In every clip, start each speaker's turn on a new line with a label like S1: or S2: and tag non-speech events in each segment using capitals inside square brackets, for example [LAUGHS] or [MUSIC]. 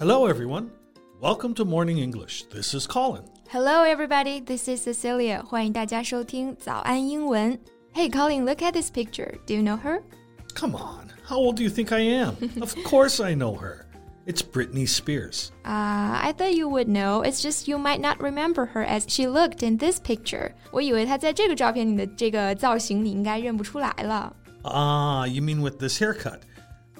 S1: Hello, everyone. Welcome to Morning English. This is Colin.
S2: Hello, everybody. This is Cecilia. 欢迎大家收听早安英文。Hey, Colin, look at this picture. Do you know her?
S1: Come on. How old do you think I am? [LAUGHS] of course I know her. It's Britney Spears.
S2: Ah, uh, I thought you would know. It's just you might not remember her as she looked in this picture. 我以为她在这个照片里的这个造型你应该认不出来了。
S1: Ah, you mean with this haircut?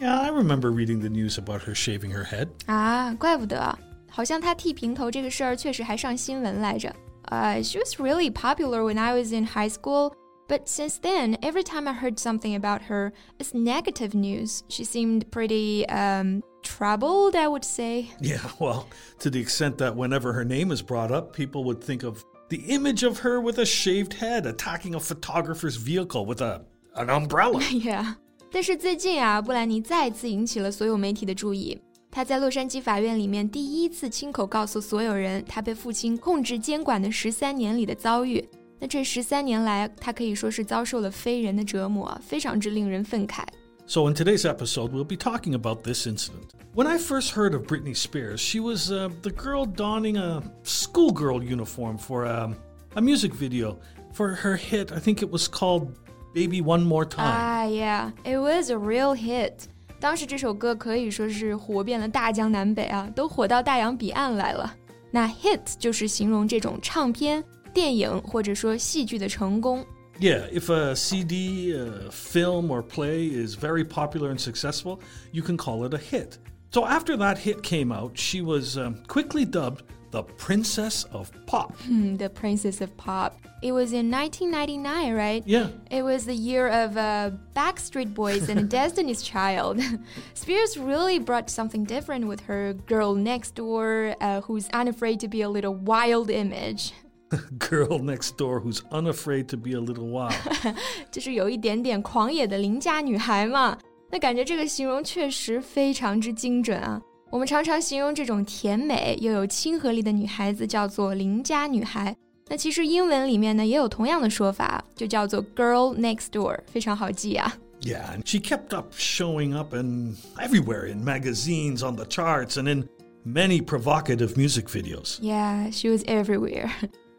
S1: Yeah, I remember reading the news about her shaving her head.
S2: 啊，怪不得。好像她剃平头这个事儿确实还上新闻来着。Uh, she was really popular when I was in high school, but since then, every time I heard something about her, it's negative news. She seemed pretty um, troubled, I would say. [LAUGHS]
S1: Yeah, well, to the extent that whenever her name is brought up, people would think of the image of her with a shaved head attacking a photographer's vehicle with a an umbrella. [LAUGHS]
S2: yeah. 但是最近啊，布兰妮再次引起了所有媒体的注意。他在洛杉矶法院里面第一次亲口告诉所有人，他被父亲控制监管的十三年里的遭遇。那这十三年来，他可以说是遭受了非人的折磨，非常之令人愤慨。
S1: So, in today's episode, we'll be talking about this incident. When I first heard of Britney Spears, she was uh, the girl donning a schoolgirl uniform for um, a music video for her hit. I think it was called Baby One More Time.
S2: Ah, yeah, it was a real hit. 当时这首歌可以说是火遍了大江南北啊，都火到大洋彼岸来了。那 hit 就是形容这种唱片、电影或者说戏剧的成功。
S1: Yeah, if a CD, a film, or play is very popular and successful, you can call it a hit. So after that hit came out, she was um, quickly dubbed the Princess of Pop.
S2: Hmm, the Princess of Pop. It was in 1999, right?
S1: Yeah.
S2: It was the year of uh, Backstreet Boys and [LAUGHS] Destiny's Child. [LAUGHS] Spears really brought something different with her girl next door, uh, who's unafraid to be a little wild image. [LAUGHS]
S1: Girl next door who's unafraid to be a little wild.
S2: 就是有一点点狂野的邻家女孩嘛。那感觉这个形容确实非常之精准啊。 我们常常形容这种甜美又有亲和力的女孩子叫做邻家女孩。那其实英文里面呢也有同样的说法，就叫做 girl next door，非常好记啊。
S1: Yeah, and she kept up showing up in everywhere in magazines, on the charts, and in many provocative music videos.
S2: Yeah, she was everywhere.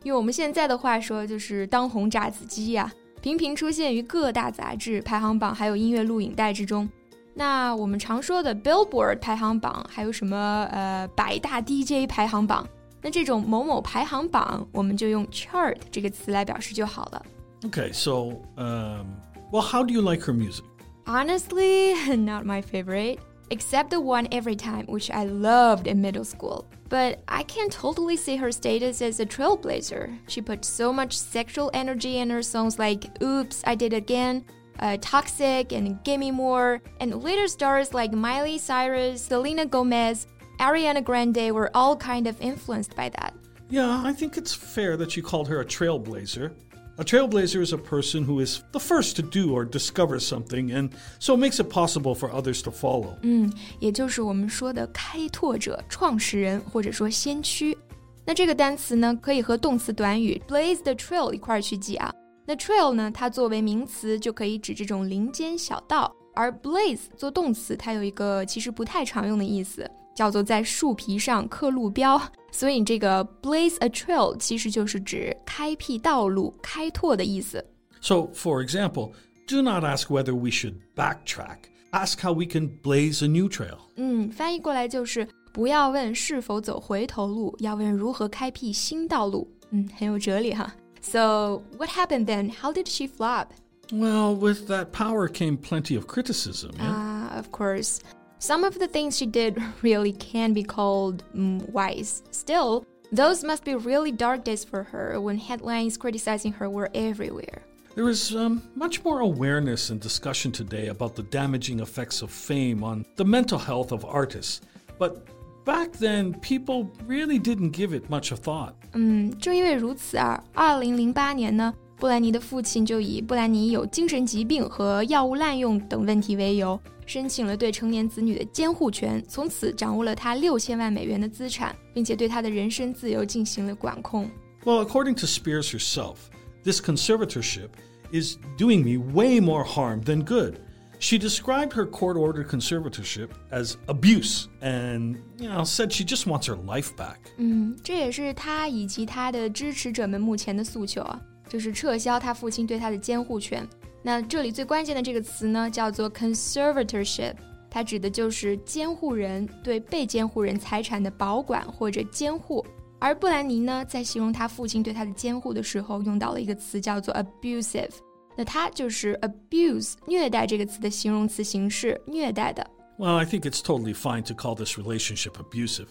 S2: 用我们现在的话说，就是当红炸子鸡呀、啊，频频出现于各大杂志排行榜，还有音乐录影带之中。那我们常说的 Billboard 排行榜，还有什么呃百大 DJ 排行榜？那这种某某排行榜，我们就用 chart 这个词来表示就好了。
S1: Okay, so um, well, how do you like her music?
S2: Honestly, [LAUGHS] not my favorite, except the one every time, which I loved in middle school. But I can totally see her status as a trailblazer. She put so much sexual energy in her songs like Oops, I Did It Again uh, Toxic and Gimme More, and later stars like Miley Cyrus, Selena Gomez, Ariana Grande were all kind of influenced by that.
S1: Yeah, I think it's fair that you called her a trailblazer. A trailblazer is a person who is the first to do or discover something, and so makes it possible for others to follow.
S2: 嗯，也就是我们说的开拓者、创始人或者说先驱。那这个单词呢，可以和动词短语 blaze the trail 一块儿去记啊。 那 trail 呢？它作为名词就可以指这种林间小道，而 blaze 做动词，它有一个其实不太常用的意思，叫做在树皮上刻路标。所以这个 blaze a trail 其实就是指开辟道路、开拓的意思。
S1: So, for example, do not ask whether we should backtrack. Ask how we can blaze a new trail.
S2: 嗯，翻译过来就是不要问是否走回头路，要问如何开辟新道路。嗯，很有哲理哈。 So, what happened then? How did she flop?
S1: Well, with that power came plenty of criticism.
S2: Ah, yeah? uh, of course. Some of the things she did [LAUGHS] really can be called mm, wise. Still, those must be really dark days for her when headlines criticizing her were everywhere.
S1: There is um, much more awareness and discussion today about the damaging effects of fame on the mental health of artists. But Back then, people really didn't give it much of thought.
S2: 嗯，正因为如此啊，二零零八年呢，布兰妮的父亲就以布兰妮有精神疾病和药物滥用等问题为由，申请了对成年子女的监护权，从此掌握了他六千万美元的资产，并且对他的人身自由进行了管控。
S1: Well, according to Spears herself, this conservatorship is doing me way more harm than good. She described her court ordered conservatorship as abuse and, you know, said she just wants her life back.
S2: 嗯，这也是她以及她的支持者们目前的诉求啊，就是撤销她父亲对她的监护权。那这里最关键的这个词呢，叫做 conservatorship，它指的就是监护人对被监护人财产的保管或者监护。而布兰妮呢，在形容他父亲对她的监护的时候，用到了一个词叫做 abusive。 那它就是 abuse 虐待这个词的形容词形式，虐待的。
S1: Well, I think it's totally fine to call this relationship abusive.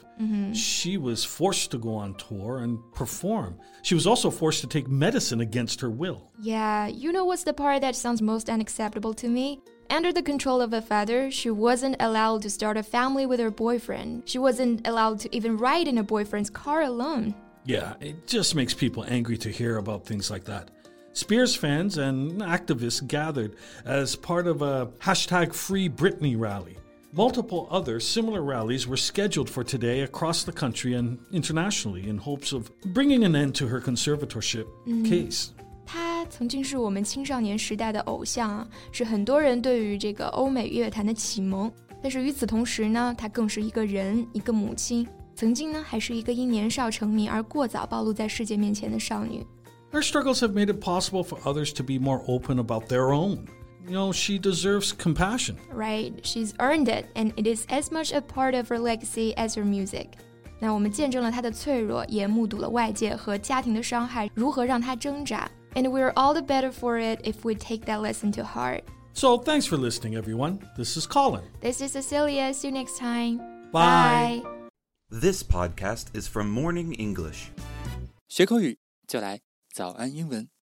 S1: She was forced to go on tour and perform. She was also forced to take medicine against her will.
S2: Yeah, you know what's the part that sounds most unacceptable to me? Under the control of a father, she wasn't allowed to start a family with her boyfriend. She wasn't allowed to even ride in a boyfriend's car alone.
S1: Yeah, it just makes people angry to hear about things like that. Spears fans and activists gathered as part of a hashtag Free Britney rally. Multiple other similar rallies were scheduled for today across the country and internationally in hopes of bringing an end to her conservatorship case.
S2: 他曾经是我们青少年时代的偶像啊，是很多人对于这个欧美乐坛的启蒙。但是与此同时呢，她更是一个人，一个母亲，曾经呢还是一个因年少成名而过早暴露在世界面前的少女。
S1: Her struggles have made it possible for others to be more open about their own. You know, she deserves compassion.
S2: Right, she's earned it, and it is as much a part of her legacy as her music. 那我们见证了她的脆弱，也目睹了外界和家庭的伤害如何让她挣扎。And we're all the better for it if we take that lesson to heart.
S1: So, thanks for listening, everyone. This is Colin.
S2: This is Cecilia. See you next time.
S1: Bye.
S3: This podcast is from Morning English.
S4: 学口语就来 早安英文。